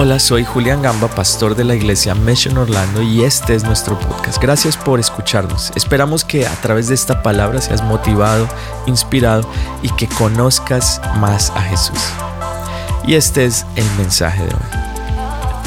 Hola, soy Julián Gamba, pastor de la iglesia Mission Orlando y este es nuestro podcast. Gracias por escucharnos. Esperamos que a través de esta palabra seas motivado, inspirado y que conozcas más a Jesús. Y este es el mensaje de hoy.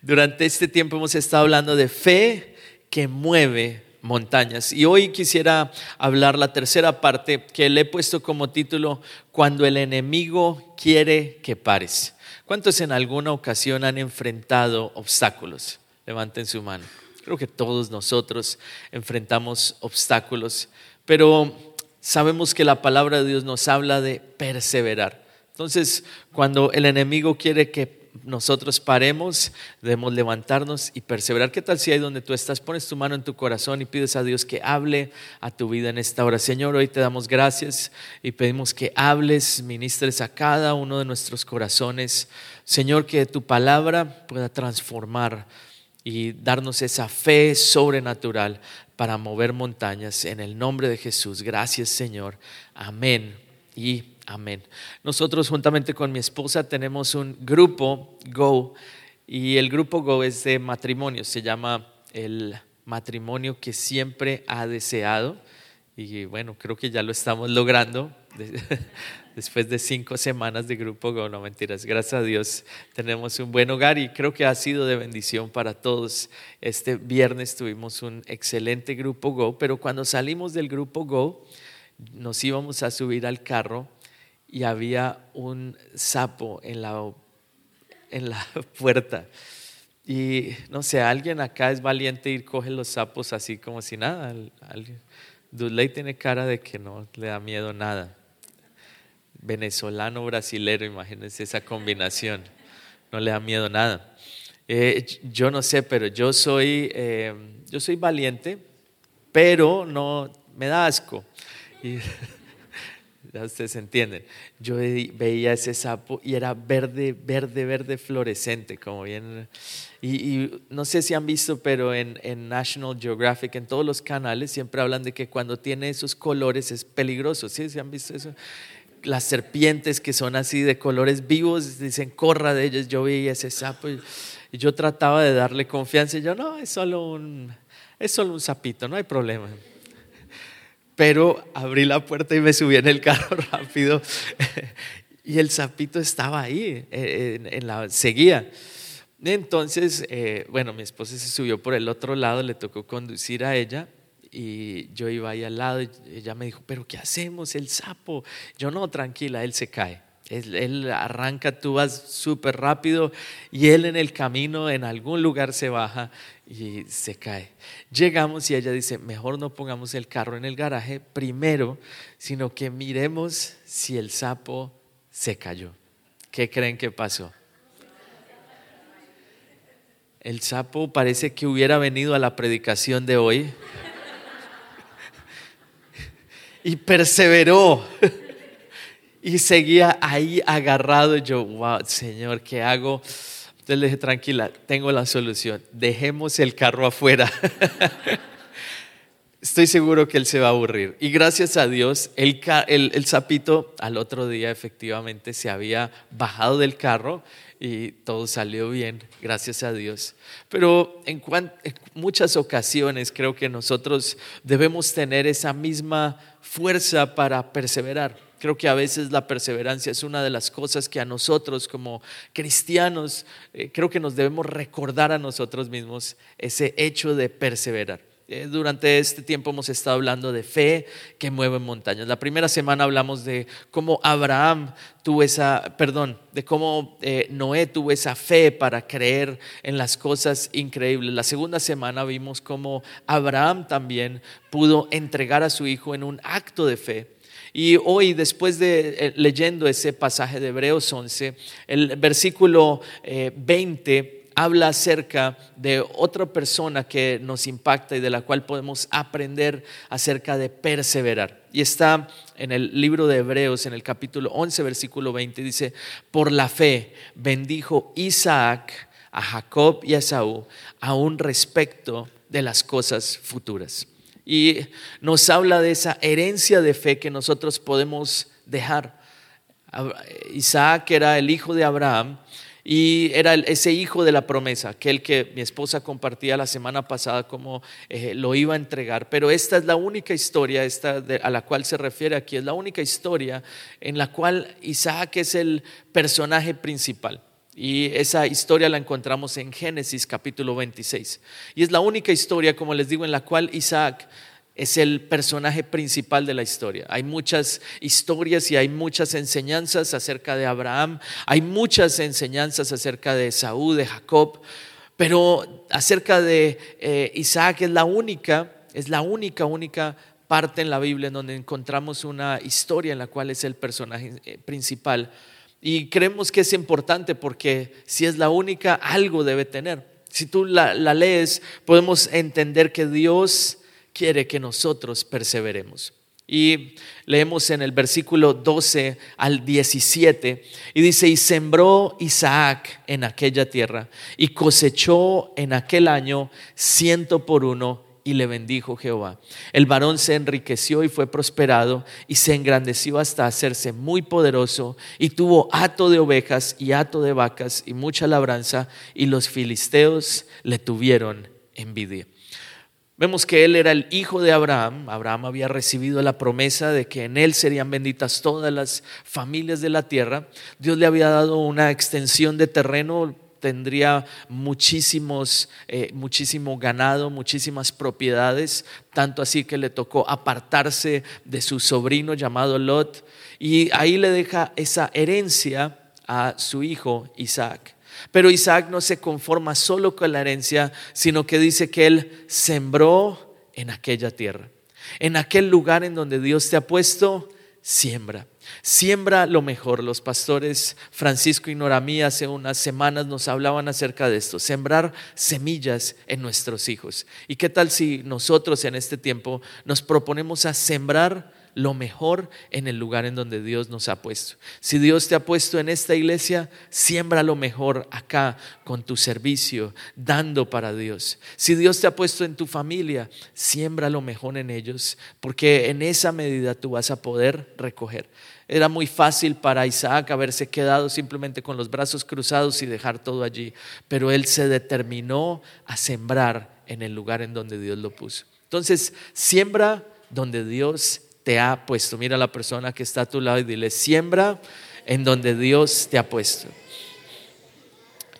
Durante este tiempo hemos estado hablando de fe que mueve montañas. Y hoy quisiera hablar la tercera parte que le he puesto como título, Cuando el enemigo quiere que pares. ¿Cuántos en alguna ocasión han enfrentado obstáculos? Levanten su mano. Creo que todos nosotros enfrentamos obstáculos, pero sabemos que la palabra de Dios nos habla de perseverar. Entonces, cuando el enemigo quiere que nosotros paremos, debemos levantarnos y perseverar. ¿Qué tal si ahí donde tú estás pones tu mano en tu corazón y pides a Dios que hable a tu vida en esta hora? Señor, hoy te damos gracias y pedimos que hables, ministres a cada uno de nuestros corazones. Señor, que tu palabra pueda transformar y darnos esa fe sobrenatural para mover montañas. En el nombre de Jesús, gracias Señor. Amén y Amén. Nosotros juntamente con mi esposa tenemos un grupo Go y el grupo Go es de matrimonio, se llama el matrimonio que siempre ha deseado y bueno, creo que ya lo estamos logrando después de cinco semanas de grupo Go, no mentiras, gracias a Dios tenemos un buen hogar y creo que ha sido de bendición para todos. Este viernes tuvimos un excelente grupo Go, pero cuando salimos del grupo Go nos íbamos a subir al carro y había un sapo en la, en la puerta. Y no sé, alguien acá es valiente y coge los sapos así como si nada. Dudley tiene cara de que no le da miedo nada. Venezolano, brasilero, imagínense esa combinación. No le da miedo nada. Eh, yo no sé, pero yo soy, eh, yo soy valiente, pero no me da asco. Y, ya ustedes entienden. Yo veía ese sapo y era verde, verde, verde fluorescente, como bien. Y, no sé si han visto, pero en, en, National Geographic, en todos los canales, siempre hablan de que cuando tiene esos colores es peligroso. ¿Sí? ¿Sí han visto eso? Las serpientes que son así de colores vivos, dicen, corra de ellos. Yo veía ese sapo y, y yo trataba de darle confianza. Y yo, no, es solo un, es solo un sapito, no hay problema pero abrí la puerta y me subí en el carro rápido y el sapito estaba ahí, eh, en, la seguía. Entonces, eh, bueno, mi esposa se subió por el otro lado, le tocó conducir a ella y yo iba ahí al lado y ella me dijo, pero ¿qué hacemos? El sapo. Yo no, tranquila, él se cae. Él, arranca, tú vas súper rápido y él en el camino en algún lugar se baja y se cae. Llegamos y ella dice, mejor no pongamos el carro en el garaje primero, sino que miremos si el sapo se cayó. ¿Qué creen que pasó? El sapo parece que hubiera venido a la predicación de hoy y perseveró y seguía ahí agarrado. Y yo, wow, Señor, ¿qué hago? Entonces le dije, tranquila, tengo la solución. Dejemos el carro afuera. Estoy seguro que él se va a aburrir. Y gracias a Dios, el, el, sapito al otro día efectivamente se había bajado del carro y todo salió bien, gracias a Dios. Pero en, en, muchas ocasiones creo que nosotros debemos tener esa misma fuerza para perseverar. Creo que a veces la perseverancia es una de las cosas que a nosotros como cristianos, eh, creo que nos debemos recordar a nosotros mismos ese hecho de perseverar. Eh, durante este tiempo hemos estado hablando de fe que mueve montañas. La primera semana hablamos de cómo Abraham tuvo esa, perdón, de cómo eh, Noé tuvo esa fe para creer en las cosas increíbles. La segunda semana vimos cómo Abraham también pudo entregar a su hijo en un acto de fe y hoy, después de eh, leyendo ese pasaje de Hebreos 11, el versículo 20 eh, habla acerca de otra persona que nos impacta y de la cual podemos aprender acerca de perseverar. Y está en el libro de Hebreos, en el capítulo 11, versículo 20, dice, por la fe bendijo Isaac a Jacob y a Saúl, aún respecto de las cosas futuras. Y nos habla de esa herencia de fe que nosotros podemos dejar. Isaac era el hijo de Abraham Y era ese hijo de la promesa, aquel que mi esposa compartía la semana pasada como eh, lo iba a entregar. Pero esta es la única historia esta a la cual se refiere aquí, es la única historia en la cual Isaac es el personaje principal. Y esa historia la encontramos en Génesis capítulo 26. Y es la única historia, como les digo, en la cual Isaac es el personaje principal de la historia. Hay muchas historias y hay muchas enseñanzas acerca de Abraham, hay muchas enseñanzas acerca de Saúl, de Jacob, pero acerca de eh, Isaac es la única, es la única, única parte en la Biblia en donde encontramos una historia en la cual es el personaje eh, principal. Y creemos que es importante porque si es la única, algo debe tener. Si tú la lees, podemos entender que Dios quiere que nosotros perseveremos. Y leemos en el versículo 12 al 17 y dice, y sembró Isaac en aquella tierra y cosechó en aquel año ciento por uno y le bendijo Jehová. El varón se enriqueció y fue prosperado y se engrandeció hasta hacerse muy poderoso y tuvo hato de ovejas y hato de vacas y mucha labranza y los filisteos le tuvieron envidia. Vemos que él era el hijo de Abraham. Abraham había recibido la promesa de que en él serían benditas todas las familias de la tierra. Dios le había dado una extensión de terreno, tendría muchísimos, eh, muchísimo ganado, muchísimas propiedades, tanto así que le tocó apartarse de su sobrino llamado Lot y ahí le deja esa herencia a su hijo Isaac. Pero Isaac no se conforma solo con la herencia, sino que dice que él sembró en aquella tierra. En aquel lugar en donde Dios te ha puesto, siembra. Siembra lo mejor. Los pastores Francisco y Noramí hace unas semanas nos hablaban acerca de esto, sembrar semillas en nuestros hijos. ¿Y qué tal si nosotros en este tiempo nos proponemos a sembrar lo mejor en el lugar en donde Dios nos ha puesto. Si Dios te ha puesto en esta iglesia, siembra lo mejor acá con tu servicio, dando para Dios. Si Dios te ha puesto en tu familia, siembra lo mejor en ellos, porque en esa medida tú vas a poder recoger. Era muy fácil para Isaac haberse quedado simplemente con los brazos cruzados y dejar todo allí, pero él se determinó a sembrar en el lugar en donde Dios lo puso. Entonces, siembra donde Dios te ha puesto. Mira a la persona que está a tu lado y dile, siembra en donde Dios te ha puesto.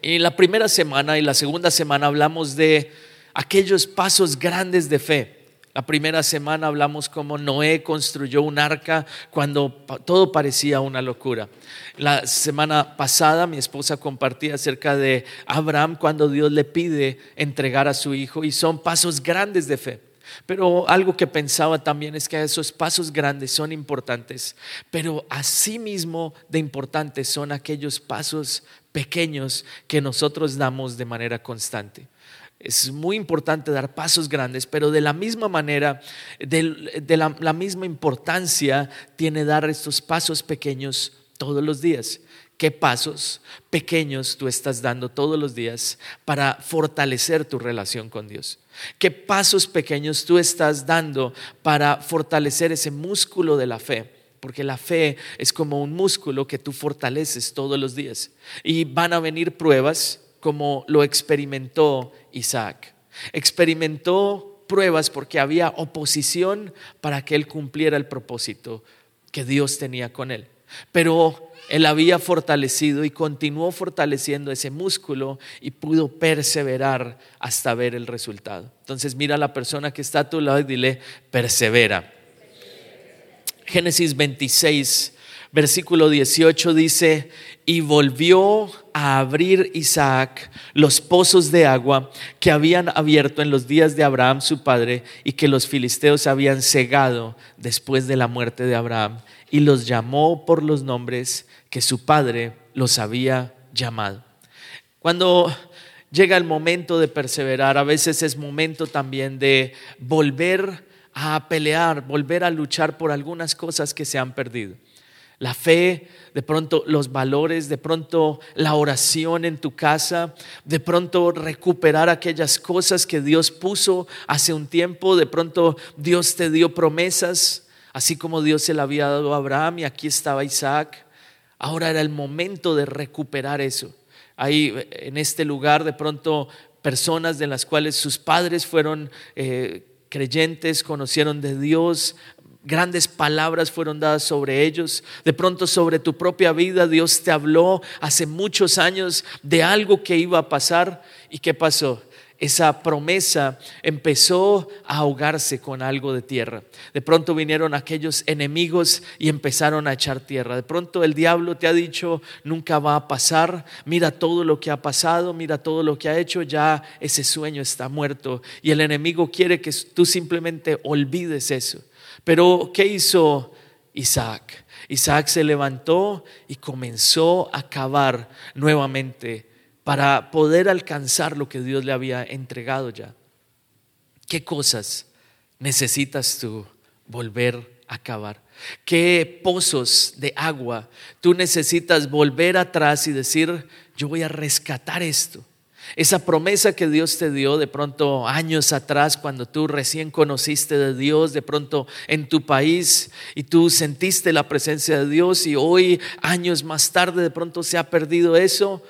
Y la primera semana y la segunda semana hablamos de aquellos pasos grandes de fe. La primera semana hablamos cómo Noé construyó un arca cuando todo parecía una locura. La semana pasada mi esposa compartía acerca de Abraham cuando Dios le pide entregar a su hijo y son pasos grandes de fe. Pero algo que pensaba también es que esos pasos grandes son importantes, pero asimismo de importantes son aquellos pasos pequeños que nosotros damos de manera constante. Es muy importante dar pasos grandes, pero de la misma manera, de, la, misma importancia tiene dar estos pasos pequeños todos los días. ¿Qué pasos pequeños tú estás dando todos los días para fortalecer tu relación con Dios? ¿Qué pasos pequeños tú estás dando para fortalecer ese músculo de la fe? Porque la fe es como un músculo que tú fortaleces todos los días. Y van a venir pruebas como lo experimentó Isaac. Experimentó pruebas porque había oposición para que él cumpliera el propósito que Dios tenía con él. Pero él había fortalecido y continuó fortaleciendo ese músculo y pudo perseverar hasta ver el resultado. Entonces mira a la persona que está a tu lado y dile, persevera. Génesis 26, versículo 18 dice, y volvió a abrir Isaac los pozos de agua que habían abierto en los días de Abraham su padre y que los filisteos habían cegado después de la muerte de Abraham, y los llamó por los nombres que su padre los había llamado. Cuando llega el momento de perseverar, a veces es momento también de volver a pelear, volver a luchar por algunas cosas que se han perdido. La fe, de pronto los valores, de pronto la oración en tu casa, de pronto recuperar aquellas cosas que Dios puso hace un tiempo, de pronto Dios te dio promesas, así como Dios se la había dado a Abraham y aquí estaba Isaac. Ahora era el momento de recuperar eso. Hay en este lugar de pronto personas de las cuales sus padres fueron eh, creyentes, conocieron de Dios, grandes palabras fueron dadas sobre ellos. De pronto sobre tu propia vida Dios te habló hace muchos años de algo que iba a pasar. ¿Y qué pasó? Esa promesa empezó a ahogarse con algo de tierra. De pronto vinieron aquellos enemigos y empezaron a echar tierra. De pronto el diablo te ha dicho, nunca va a pasar, mira todo lo que ha pasado, mira todo lo que ha hecho, ya ese sueño está muerto. Y el enemigo quiere que tú simplemente olvides eso. Pero ¿qué hizo Isaac? Isaac se levantó y comenzó a cavar nuevamente para poder alcanzar lo que Dios le había entregado ya. ¿Qué cosas necesitas tú volver a cavar? ¿Qué pozos de agua tú necesitas volver atrás y decir, yo voy a rescatar esto? Esa promesa que Dios te dio de pronto años atrás, cuando tú recién conociste de Dios, de pronto en tu país y tú sentiste la presencia de Dios y hoy, años más tarde, de pronto se ha perdido eso.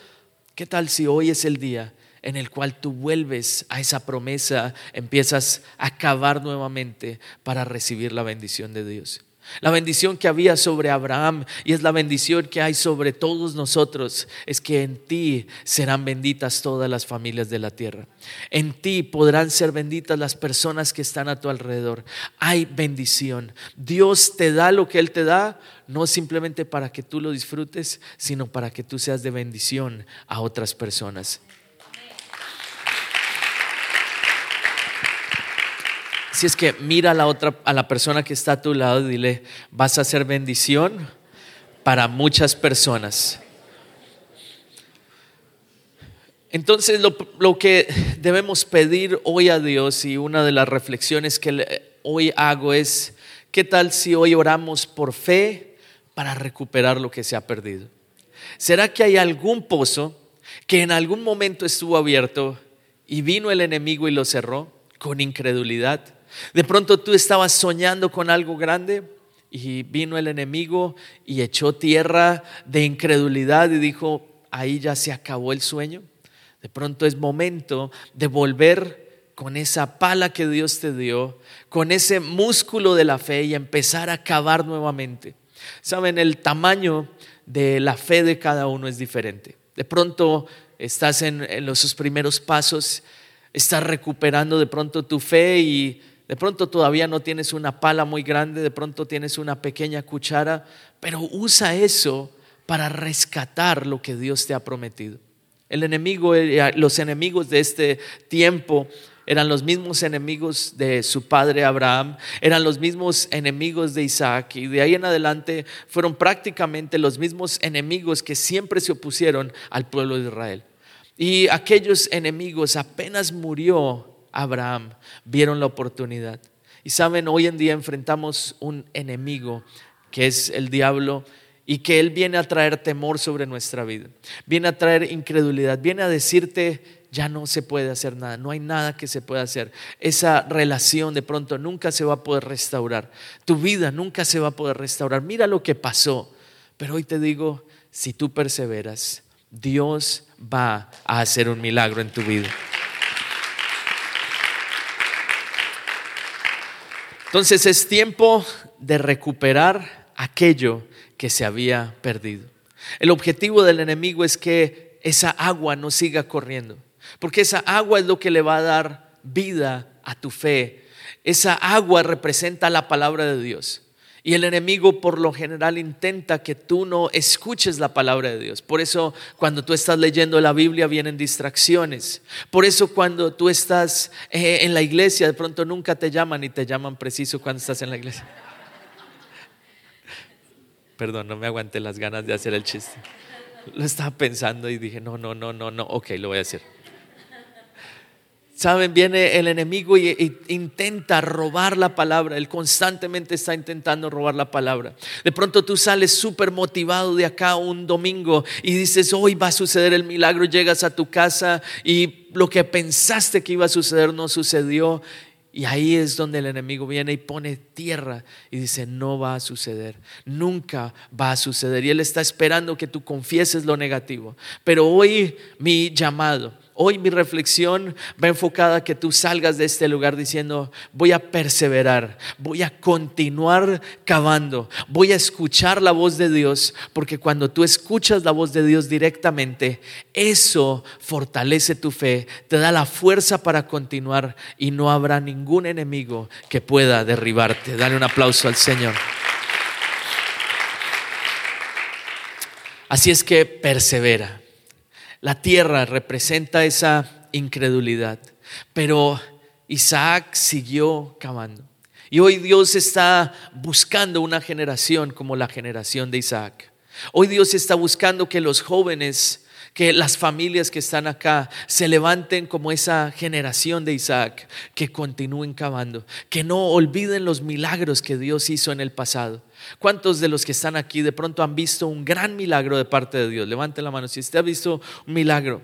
¿Qué tal si hoy es el día en el cual tú vuelves a esa promesa, empiezas a cavar nuevamente para recibir la bendición de Dios? La bendición que había sobre Abraham y es la bendición que hay sobre todos nosotros es que en ti serán benditas todas las familias de la tierra. En ti podrán ser benditas las personas que están a tu alrededor. Hay bendición. Dios te da lo que Él te da, no simplemente para que tú lo disfrutes, sino para que tú seas de bendición a otras personas. Si es que mira a la otra, a la persona que está a tu lado y dile, vas a ser bendición para muchas personas. Entonces lo, lo, que debemos pedir hoy a Dios y una de las reflexiones que hoy hago es, ¿qué tal si hoy oramos por fe para recuperar lo que se ha perdido? ¿Será que hay algún pozo que en algún momento estuvo abierto y vino el enemigo y lo cerró con incredulidad? De pronto tú estabas soñando con algo grande y vino el enemigo y echó tierra de incredulidad y dijo, ahí ya se acabó el sueño. De pronto es momento de volver con esa pala que Dios te dio, con ese músculo de la fe y empezar a cavar nuevamente. Saben, el tamaño de la fe de cada uno es diferente. De pronto estás en, los primeros pasos, estás recuperando de pronto tu fe y de pronto todavía no tienes una pala muy grande, de pronto tienes una pequeña cuchara, pero usa eso para rescatar lo que Dios te ha prometido. El enemigo, eh, los enemigos de este tiempo eran los mismos enemigos de su padre Abraham, eran los mismos enemigos de Isaac y de ahí en adelante fueron prácticamente los mismos enemigos que siempre se opusieron al pueblo de Israel. Y aquellos enemigos apenas murió Abraham, vieron la oportunidad. Y saben, hoy en día enfrentamos un enemigo que es el diablo y que él viene a traer temor sobre nuestra vida, viene a traer incredulidad, viene a decirte, ya no se puede hacer nada, no hay nada que se pueda hacer. Esa relación de pronto nunca se va a poder restaurar, tu vida nunca se va a poder restaurar. Mira lo que pasó, pero hoy te digo, si tú perseveras, Dios va a hacer un milagro en tu vida. Entonces es tiempo de recuperar aquello que se había perdido. El objetivo del enemigo es que esa agua no siga corriendo, porque esa agua es lo que le va a dar vida a tu fe. Esa agua representa la palabra de Dios. Y el enemigo por lo general intenta que tú no escuches la palabra de Dios. Por eso cuando tú estás leyendo la Biblia vienen distracciones. Por eso cuando tú estás eh, en la iglesia de pronto nunca te llaman y te llaman preciso cuando estás en la iglesia. Perdón, no me aguanté las ganas de hacer el chiste. Lo estaba pensando y dije, no, no, no, no, no, ok, lo voy a hacer. Saben, viene el enemigo y, intenta robar la palabra. Él constantemente está intentando robar la palabra. De pronto tú sales súper motivado de acá un domingo y dices, hoy va a suceder el milagro. Llegas a tu casa y lo que pensaste que iba a suceder no sucedió. Y ahí es donde el enemigo viene y pone tierra y dice, no va a suceder, nunca va a suceder. Y Él está esperando que tú confieses lo negativo. Pero hoy mi llamado Hoy mi reflexión va enfocada a que tú salgas de este lugar diciendo, voy a perseverar, voy a continuar cavando, voy a escuchar la voz de Dios, porque cuando tú escuchas la voz de Dios directamente, eso fortalece tu fe, te da la fuerza para continuar y no habrá ningún enemigo que pueda derribarte. Dale un aplauso al Señor. Así es que persevera. La tierra representa esa incredulidad, pero Isaac siguió cavando. Y hoy Dios está buscando una generación como la generación de Isaac. Hoy Dios está buscando que los jóvenes, que las familias que están acá se levanten como esa generación de Isaac, que continúen cavando, que no olviden los milagros que Dios hizo en el pasado ¿Cuántos de los que están aquí de pronto han visto un gran milagro de parte de Dios? Levanten la mano si usted ha visto un milagro.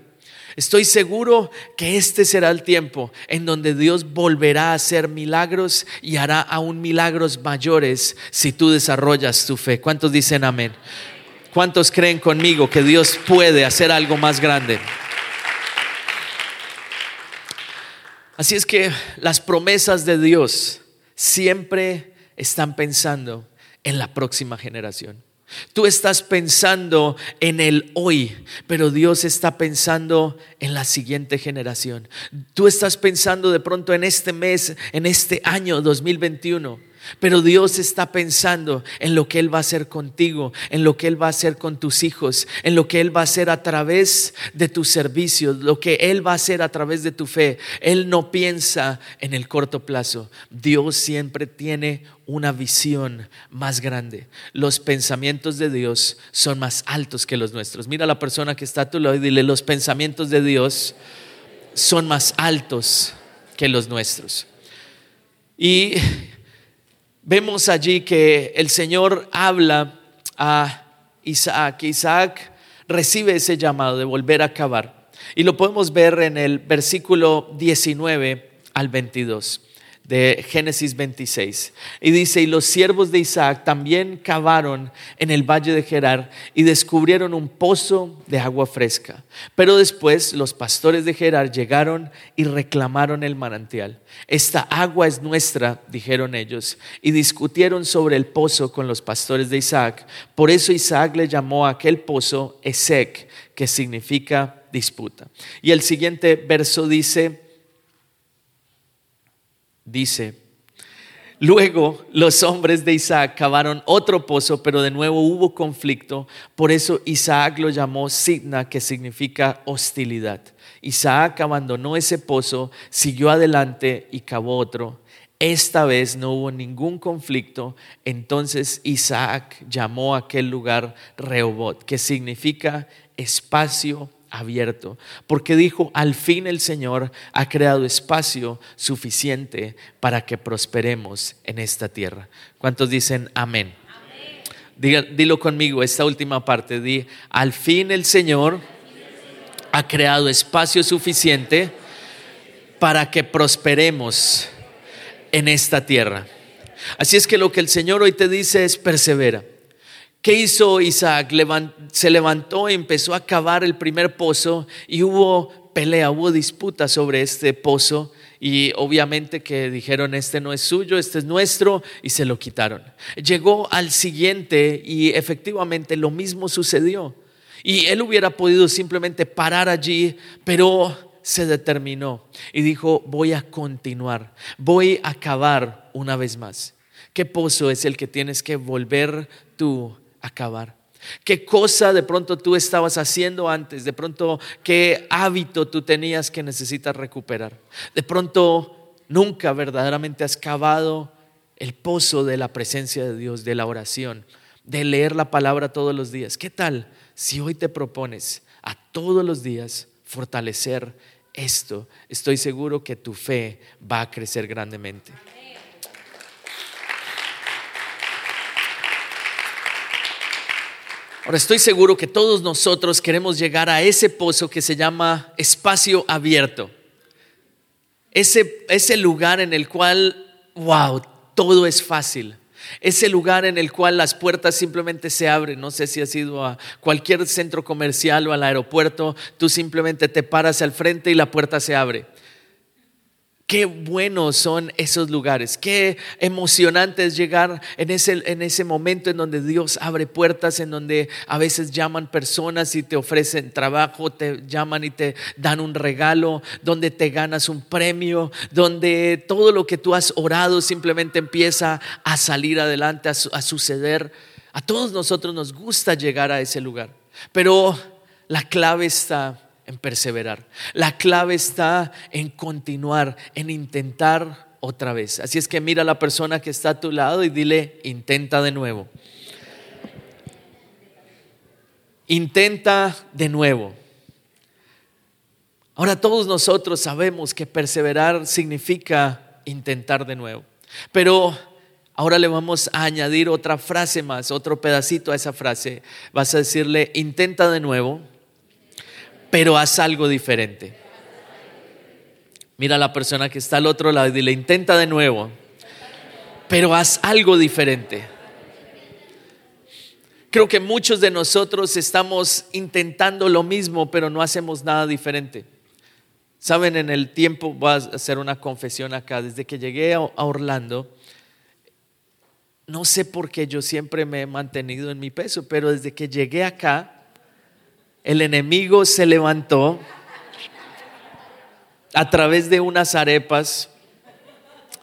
Estoy seguro que este será el tiempo en donde Dios volverá a hacer milagros y hará aún milagros mayores si tú desarrollas tu fe. ¿Cuántos dicen amén? ¿Cuántos creen conmigo que Dios puede hacer algo más grande? Así es que las promesas de Dios siempre están pensando en la próxima generación. Tú estás pensando en el hoy, pero Dios está pensando en la siguiente generación. Tú estás pensando de pronto en este mes, en este año 2021. Pero Dios está pensando en lo que Él va a hacer contigo, en lo que Él va a hacer con tus hijos, en lo que Él va a hacer a través de tus servicios, lo que Él va a hacer a través de tu fe. Él no piensa en el corto plazo. Dios siempre tiene una visión más grande. Los pensamientos de Dios son más altos que los nuestros. Mira a la persona que está a tu lado y dile, los pensamientos de Dios son más altos que los nuestros. Y vemos allí que el Señor habla a Isaac. Isaac recibe ese llamado de volver a acabar. Y lo podemos ver en el versículo 19 al 22 de Génesis 26. Y dice, y los siervos de Isaac también cavaron en el valle de Gerar y descubrieron un pozo de agua fresca. Pero después los pastores de Gerar llegaron y reclamaron el manantial. Esta agua es nuestra, dijeron ellos, y discutieron sobre el pozo con los pastores de Isaac. Por eso Isaac le llamó a aquel pozo Esec, que significa disputa. Y el siguiente verso dice, dice, luego los hombres de Isaac cavaron otro pozo, pero de nuevo hubo conflicto, por eso Isaac lo llamó Sidna, que significa hostilidad. Isaac abandonó ese pozo, siguió adelante y cavó otro. Esta vez no hubo ningún conflicto, entonces Isaac llamó a aquel lugar Rehobot, que significa espacio abierto, porque dijo, al fin el Señor ha creado espacio suficiente para que prosperemos en esta tierra. ¿Cuántos dicen amén? dilo conmigo, esta última parte, di, al fin el Señor ha creado espacio suficiente para que prosperemos en esta tierra. Así es que lo que el Señor hoy te dice es persevera. ¿Qué hizo Isaac? se levantó y empezó a cavar el primer pozo y hubo pelea, hubo disputa sobre este pozo y obviamente que dijeron este no es suyo, este es nuestro y se lo quitaron. Llegó al siguiente y efectivamente lo mismo sucedió. Y él hubiera podido simplemente parar allí, pero se determinó y dijo, voy a continuar, voy a cavar una vez más. ¿Qué pozo es el que tienes que volver tú acabar. ¿Qué cosa de pronto tú estabas haciendo antes? De pronto, ¿qué hábito tú tenías que necesitas recuperar? De pronto, nunca verdaderamente has cavado el pozo de la presencia de Dios, de la oración, de leer la palabra todos los días. ¿Qué tal si hoy te propones a todos los días fortalecer esto? Estoy seguro que tu fe va a crecer grandemente. Ahora estoy seguro que todos nosotros queremos llegar a ese pozo que se llama espacio abierto. ese, ese lugar en el cual, wow, todo es fácil. Ese lugar en el cual las puertas simplemente se abren. No sé si has ido a cualquier centro comercial o al aeropuerto, tú simplemente te paras al frente y la puerta se abre. Qué buenos son esos lugares, qué emocionante es llegar en ese, en ese momento en donde Dios abre puertas, en donde a veces llaman personas y te ofrecen trabajo, te llaman y te dan un regalo, donde te ganas un premio, donde todo lo que tú has orado simplemente empieza a salir adelante, a, a suceder. A todos nosotros nos gusta llegar a ese lugar, pero la clave está en perseverar. La clave está en continuar, en intentar otra vez. Así es que mira a la persona que está a tu lado y dile, intenta de nuevo. Intenta de nuevo. Ahora todos nosotros sabemos que perseverar significa intentar de nuevo. Pero ahora le vamos a añadir otra frase más, otro pedacito a esa frase. Vas a decirle, intenta de nuevo pero haz algo diferente. Mira a la persona que está al otro lado y dile, intenta de nuevo, pero haz algo diferente. Creo que muchos de nosotros estamos intentando lo mismo, pero no hacemos nada diferente. Saben, en el tiempo, voy a hacer una confesión acá, desde que llegué a Orlando, no sé por qué yo siempre me he mantenido en mi peso, pero desde que llegué acá, el enemigo se levantó a través de unas arepas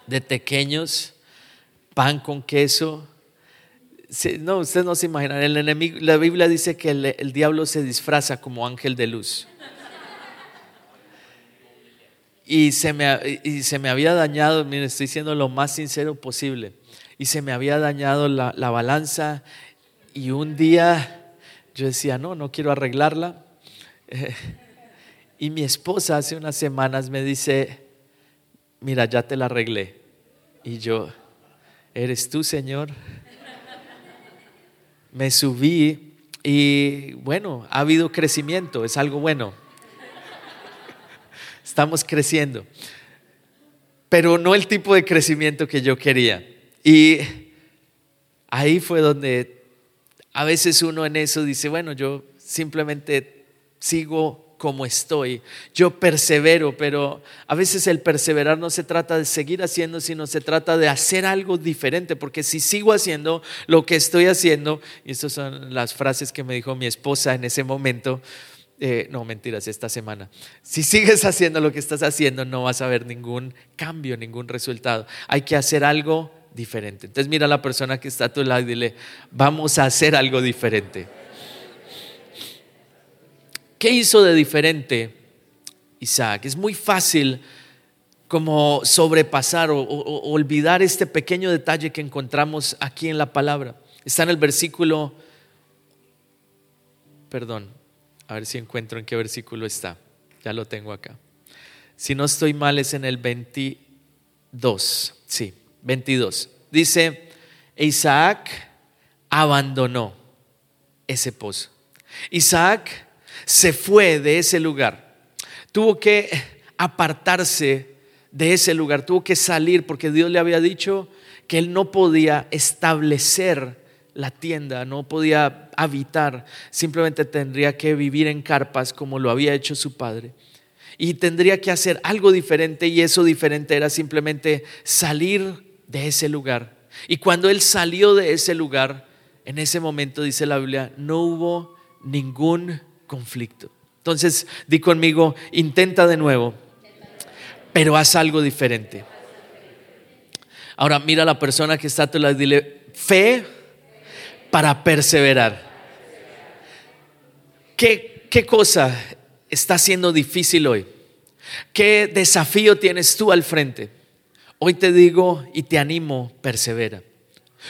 de pequeños, pan con queso. No, ustedes no se imaginan. El enemigo, la Biblia dice que el, diablo se disfraza como ángel de luz. Y se, me, y se me había dañado, miren, estoy siendo lo más sincero posible, y se me había dañado la, la balanza y un día yo decía, no, no quiero arreglarla. y mi esposa hace unas semanas me dice, mira, ya te la arreglé. Y yo, ¿eres tú, Señor? me subí y bueno, ha habido crecimiento, es algo bueno. Estamos creciendo, pero no el tipo de crecimiento que yo quería. Y ahí fue donde a veces uno en eso dice, bueno, yo simplemente sigo como estoy, yo persevero, pero a veces el perseverar no se trata de seguir haciendo, sino se trata de hacer algo diferente, porque si sigo haciendo lo que estoy haciendo, y estas son las frases que me dijo mi esposa en ese momento, eh, no mentiras, esta semana, si sigues haciendo lo que estás haciendo, no vas a ver ningún cambio, ningún resultado. Hay que hacer algo diferente. Entonces mira a la persona que está a tu lado y dile, vamos a hacer algo diferente. ¿Qué hizo de diferente Isaac? Es muy fácil como sobrepasar o, olvidar este pequeño detalle que encontramos aquí en la palabra. Está en el versículo, perdón, a ver si encuentro en qué versículo está. Ya lo tengo acá. Si no estoy mal es en el 22, sí. 22. Dice, Isaac abandonó ese pozo. Isaac se fue de ese lugar. Tuvo que apartarse de ese lugar, tuvo que salir porque Dios le había dicho que él no podía establecer la tienda, no podía habitar, simplemente tendría que vivir en carpas como lo había hecho su padre. Y tendría que hacer algo diferente y eso diferente era simplemente salir de ese lugar. Y cuando él salió de ese lugar, en ese momento, dice la Biblia, no hubo ningún conflicto. Entonces, di conmigo, intenta de nuevo, pero haz algo diferente. Ahora mira a la persona que está a tu lado y dile, fe para perseverar. ¿Qué, ¿Qué cosa está siendo difícil hoy? ¿Qué desafío tienes tú al frente? Hoy te digo y te animo, persevera.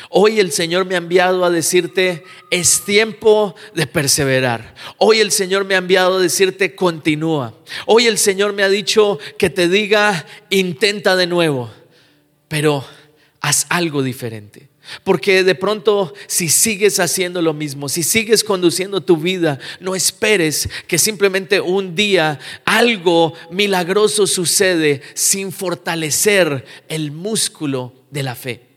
Hoy el Señor me ha enviado a decirte, es tiempo de perseverar. Hoy el Señor me ha enviado a decirte, continúa. Hoy el Señor me ha dicho que te diga, intenta de nuevo, pero haz algo diferente. Porque de pronto si sigues haciendo lo mismo, si sigues conduciendo tu vida, no esperes que simplemente un día algo milagroso sucede sin fortalecer el músculo de la fe.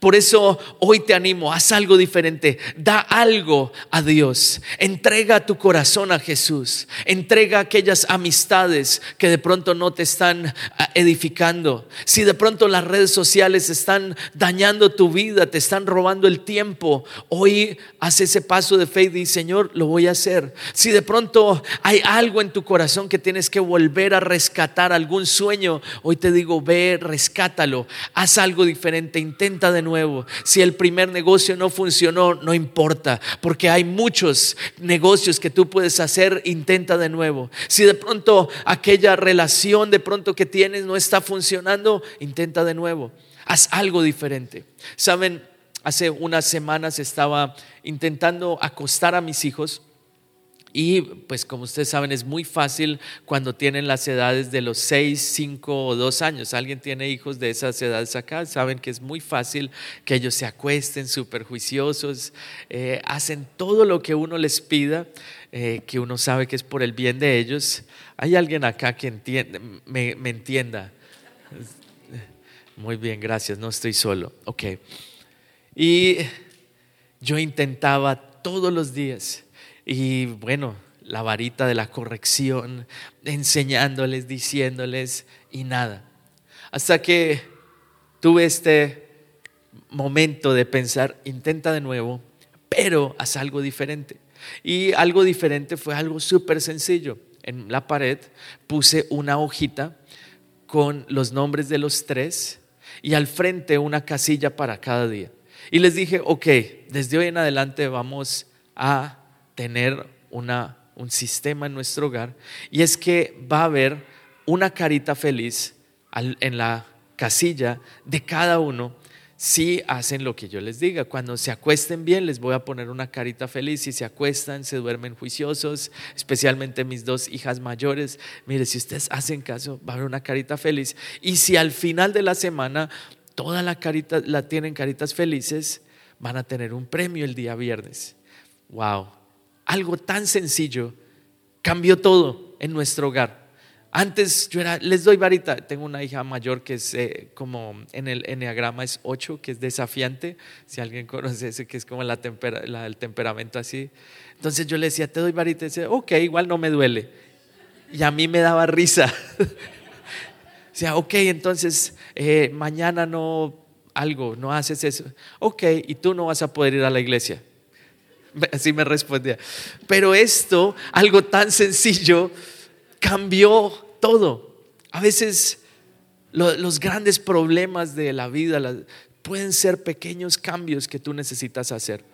Por eso hoy te animo, haz algo diferente, da algo a Dios, entrega tu corazón a Jesús, entrega aquellas amistades que de pronto no te están ah, edificando. Si de pronto las redes sociales están dañando tu vida, te están robando el tiempo, hoy haz ese paso de fe y di, Señor, lo voy a hacer. Si de pronto hay algo en tu corazón que tienes que volver a rescatar, algún sueño, hoy te digo, ve, rescátalo, haz algo diferente, intenta de nuevo. Si el primer negocio no funcionó, no importa, porque hay muchos negocios que tú puedes hacer, intenta de nuevo. Si de pronto aquella relación de pronto que tienes no está funcionando, intenta de nuevo. Haz algo diferente. Saben, hace unas semanas estaba intentando acostar a mis hijos y pues como ustedes saben es muy fácil cuando tienen las edades de los 6, 5 o 2 años. Alguien tiene hijos de esas edades acá, saben que es muy fácil que ellos se acuesten súper juiciosos, eh, hacen todo lo que uno les pida, eh, que uno sabe que es por el bien de ellos. ¿Hay alguien acá que entiende, me, me entienda? Muy bien, gracias, no estoy solo. Ok. Y yo intentaba todos los días y bueno, la varita de la corrección, enseñándoles, diciéndoles y nada. Hasta que tuve este momento de pensar, intenta de nuevo, pero haz algo diferente. Y algo diferente fue algo súper sencillo. En la pared puse una hojita con los nombres de los tres y al frente una casilla para cada día. Y les dije, ok, desde hoy en adelante vamos a tener un sistema en nuestro hogar y es que va a haber una carita feliz en la casilla de cada uno si hacen lo que yo les diga. Cuando se acuesten bien, les voy a poner una carita feliz. Si se acuestan, se duermen juiciosos, especialmente mis dos hijas mayores. Mire, si ustedes hacen caso, va a haber una carita feliz. Y si al final de la semana toda la carita la tienen caritas felices, van a tener un premio el día viernes. Wow, algo tan sencillo cambió todo en nuestro hogar. Antes yo era, les doy varita, tengo una hija mayor que es eh, como en el enneagrama es 8, que es desafiante, si alguien conoce ese, que es como la el temperamento así. Entonces yo le decía, te doy varita, y decía, ok, igual no me duele. Y a mí me daba risa. o sea, ok, entonces eh, mañana no algo, no haces eso. Ok, y tú no vas a poder ir a la iglesia. Así me respondía. Pero esto, algo tan sencillo, cambió todo. A veces los grandes problemas de la vida pueden ser pequeños cambios que tú necesitas hacer.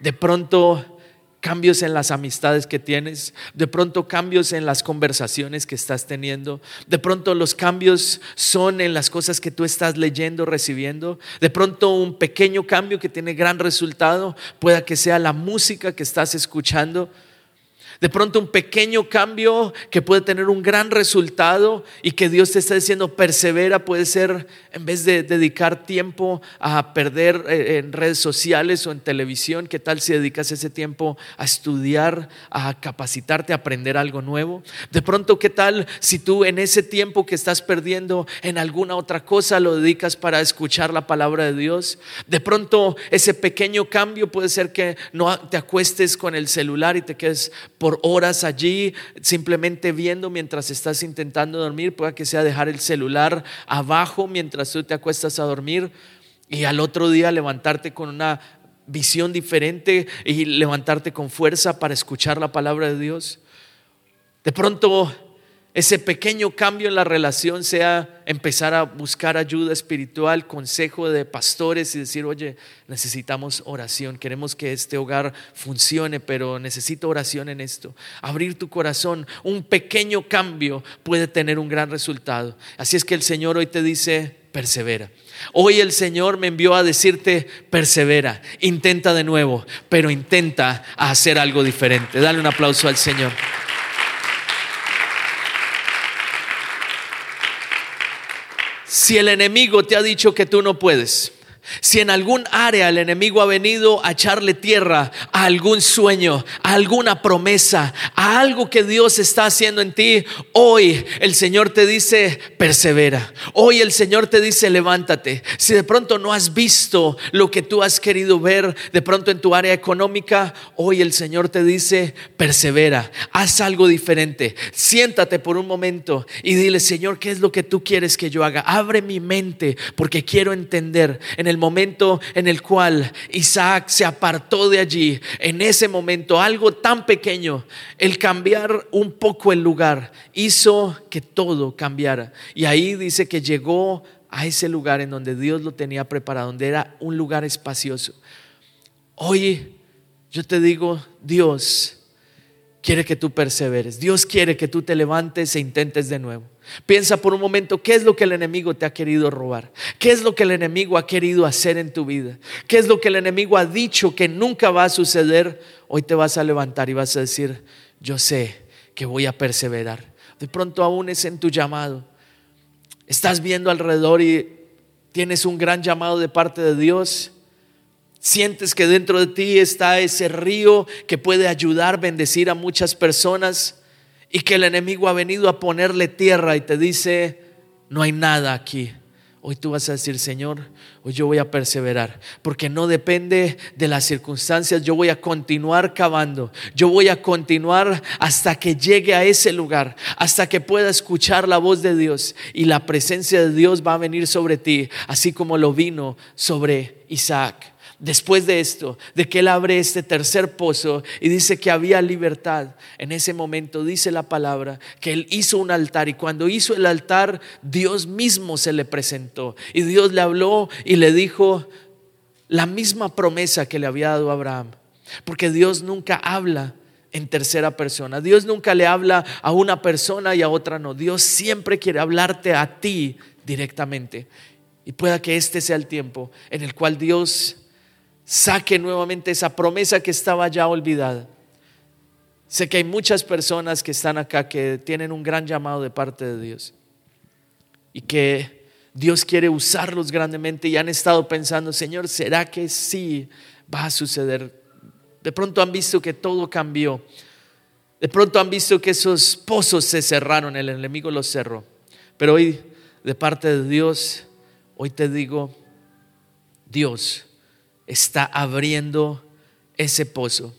De pronto cambios en las amistades que tienes, de pronto cambios en las conversaciones que estás teniendo, de pronto los cambios son en las cosas que tú estás leyendo, recibiendo, de pronto un pequeño cambio que tiene gran resultado, pueda que sea la música que estás escuchando, de pronto un pequeño cambio que puede tener un gran resultado y que Dios te está diciendo persevera puede ser en vez de dedicar tiempo a perder eh, en redes sociales o en televisión, ¿qué tal si dedicas ese tiempo a estudiar, a capacitarte, a aprender algo nuevo? De pronto, ¿qué tal si tú en ese tiempo que estás perdiendo en alguna otra cosa lo dedicas para escuchar la palabra de Dios? De pronto ese pequeño cambio puede ser que no te acuestes con el celular y te quedes por horas allí simplemente viendo mientras estás intentando dormir, pueda que sea dejar el celular abajo mientras tú te acuestas a dormir y al otro día levantarte con una visión diferente y levantarte con fuerza para escuchar la palabra de Dios. De pronto ese pequeño cambio en la relación sea empezar a buscar ayuda espiritual, consejo de pastores y decir, oye, necesitamos oración, queremos que este hogar funcione, pero necesito oración en esto. Abrir tu corazón, un pequeño cambio puede tener un gran resultado. Así es que el Señor hoy te dice, persevera. Hoy el Señor me envió a decirte, persevera, intenta de nuevo, pero intenta hacer algo diferente. Dale un aplauso al Señor. Si el enemigo te ha dicho que tú no puedes, Si en algún área el enemigo ha venido a echarle tierra a algún sueño, a alguna promesa, a algo que Dios está haciendo en ti, hoy el Señor te dice, persevera. Hoy el Señor te dice, levántate. Si de pronto no has visto lo que tú has querido ver, de pronto en tu área económica, hoy el Señor te dice, persevera, haz algo diferente. Siéntate por un momento y dile, Señor, ¿qué es lo que tú quieres que yo haga? Abre mi mente porque quiero entender en el momento en el cual Isaac se apartó de allí, en ese momento, algo tan pequeño, el cambiar un poco el lugar, hizo que todo cambiara. Y ahí dice que llegó a ese lugar en donde Dios lo tenía preparado, donde era un lugar espacioso. Hoy yo te digo, Dios quiere que tú perseveres. Dios quiere que tú te levantes e intentes de nuevo. Piensa por un momento qué es lo que el enemigo te ha querido robar, qué es lo que el enemigo ha querido hacer en tu vida, qué es lo que el enemigo ha dicho que nunca va a suceder. Hoy te vas a levantar y vas a decir, yo sé que voy a perseverar. De pronto aún es en tu llamado. Estás viendo alrededor y tienes un gran llamado de parte de Dios. Sientes que dentro de ti está ese río que puede ayudar, bendecir a muchas personas y que el enemigo ha venido a ponerle tierra y te dice, no hay nada aquí. Hoy tú vas a decir, Señor, hoy yo voy a perseverar, porque no depende de las circunstancias, yo voy a continuar cavando, yo voy a continuar hasta que llegue a ese lugar, hasta que pueda escuchar la voz de Dios y la presencia de Dios va a venir sobre ti, así como lo vino sobre Isaac después de esto, de que él abre este tercer pozo y dice que había libertad, en ese momento dice la palabra que él hizo un altar y cuando hizo el altar Dios mismo se le presentó y Dios le habló y le dijo la misma promesa que le había dado a Abraham, porque Dios nunca habla en tercera persona. Dios nunca le habla a una persona y a otra no. Dios siempre quiere hablarte a ti directamente. Y pueda que este sea el tiempo en el cual Dios saque nuevamente esa promesa que estaba ya olvidada. Sé que hay muchas personas que están acá que tienen un gran llamado de parte de Dios y que Dios quiere usarlos grandemente y han estado pensando, Señor, ¿será que sí va a suceder? De pronto han visto que todo cambió. De pronto han visto que esos pozos se cerraron, el enemigo los cerró. Pero hoy, de parte de Dios, hoy te digo, Dios está abriendo ese pozo.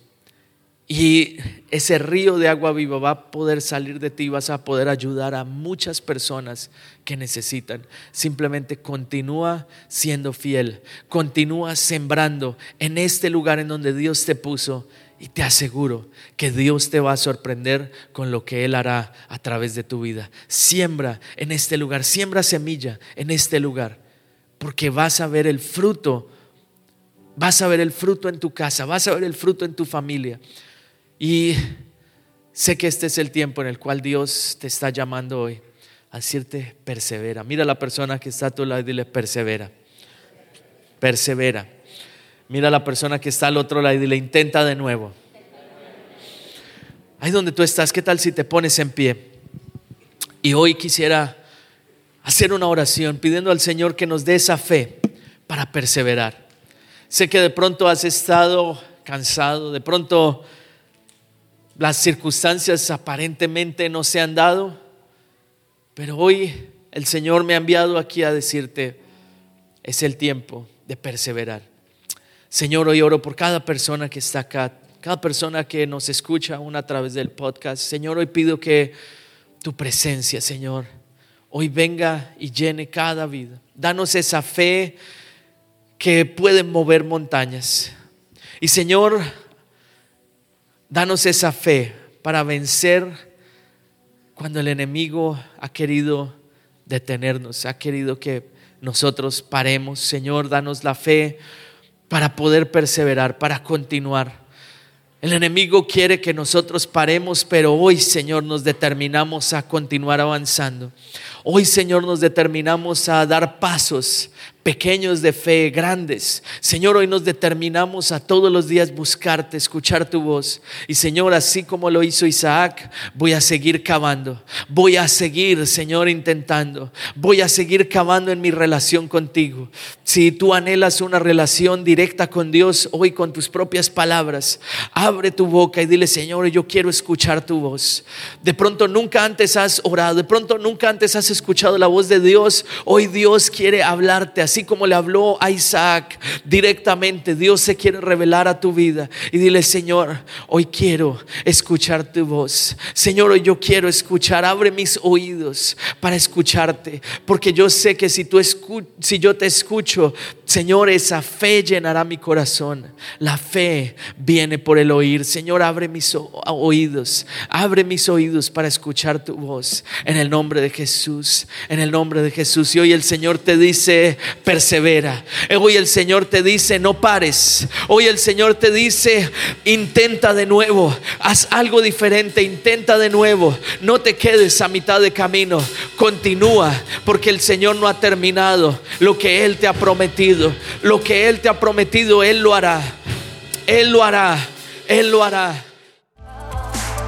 Y ese río de agua viva va a poder salir de ti, vas a poder ayudar a muchas personas que necesitan. Simplemente continúa siendo fiel, continúa sembrando en este lugar en donde Dios te puso y te aseguro que Dios te va a sorprender con lo que Él hará a través de tu vida. Siembra en este lugar, siembra semilla en este lugar, porque vas a ver el fruto Vas a ver el fruto en tu casa, vas a ver el fruto en tu familia. Y sé que este es el tiempo en el cual Dios te está llamando hoy a decirte persevera. Mira a la persona que está a tu lado y dile persevera. Persevera. Mira a la persona que está al otro lado y dile intenta de nuevo. Ahí donde tú estás, ¿qué tal si te pones en pie? Y hoy quisiera hacer una oración pidiendo al Señor que nos dé esa fe para perseverar. Sé que de pronto has estado cansado, de pronto las circunstancias aparentemente no se han dado, pero hoy el Señor me ha enviado aquí a decirte, es el tiempo de perseverar. Señor, hoy oro por cada persona que está acá, cada persona que nos escucha aún a través del podcast. Señor, hoy pido que tu presencia, Señor, hoy venga y llene cada vida. Danos esa fe que pueden mover montañas. Y Señor, danos esa fe para vencer cuando el enemigo ha querido detenernos, ha querido que nosotros paremos. Señor, danos la fe para poder perseverar, para continuar. El enemigo quiere que nosotros paremos, pero hoy, Señor, nos determinamos a continuar avanzando. Hoy, Señor, nos determinamos a dar pasos pequeños de fe, grandes. Señor, hoy nos determinamos a todos los días buscarte, escuchar tu voz. Y Señor, así como lo hizo Isaac, voy a seguir cavando. Voy a seguir, Señor, intentando. Voy a seguir cavando en mi relación contigo. Si tú anhelas una relación directa con Dios, hoy con tus propias palabras, abre tu boca y dile, Señor, yo quiero escuchar tu voz. De pronto nunca antes has orado, de pronto nunca antes has escuchado la voz de Dios. Hoy Dios quiere hablarte así como le habló a Isaac directamente, Dios se quiere revelar a tu vida y dile, Señor, hoy quiero escuchar tu voz. Señor, hoy yo quiero escuchar, abre mis oídos para escucharte, porque yo sé que si tú si yo te escucho, Señor, esa fe llenará mi corazón. La fe viene por el oír. Señor, abre mis oídos, abre mis oídos para escuchar tu voz en el nombre de Jesús, en el nombre de Jesús. Y hoy el Señor te dice, persevera. Hoy el Señor te dice, no pares. Hoy el Señor te dice, intenta de nuevo, haz algo diferente, intenta de nuevo. No te quedes a mitad de camino, continúa, porque el Señor no ha terminado lo que Él te ha prometido. Lo que Él te ha prometido, Él lo hará. Él lo hará. Él lo hará.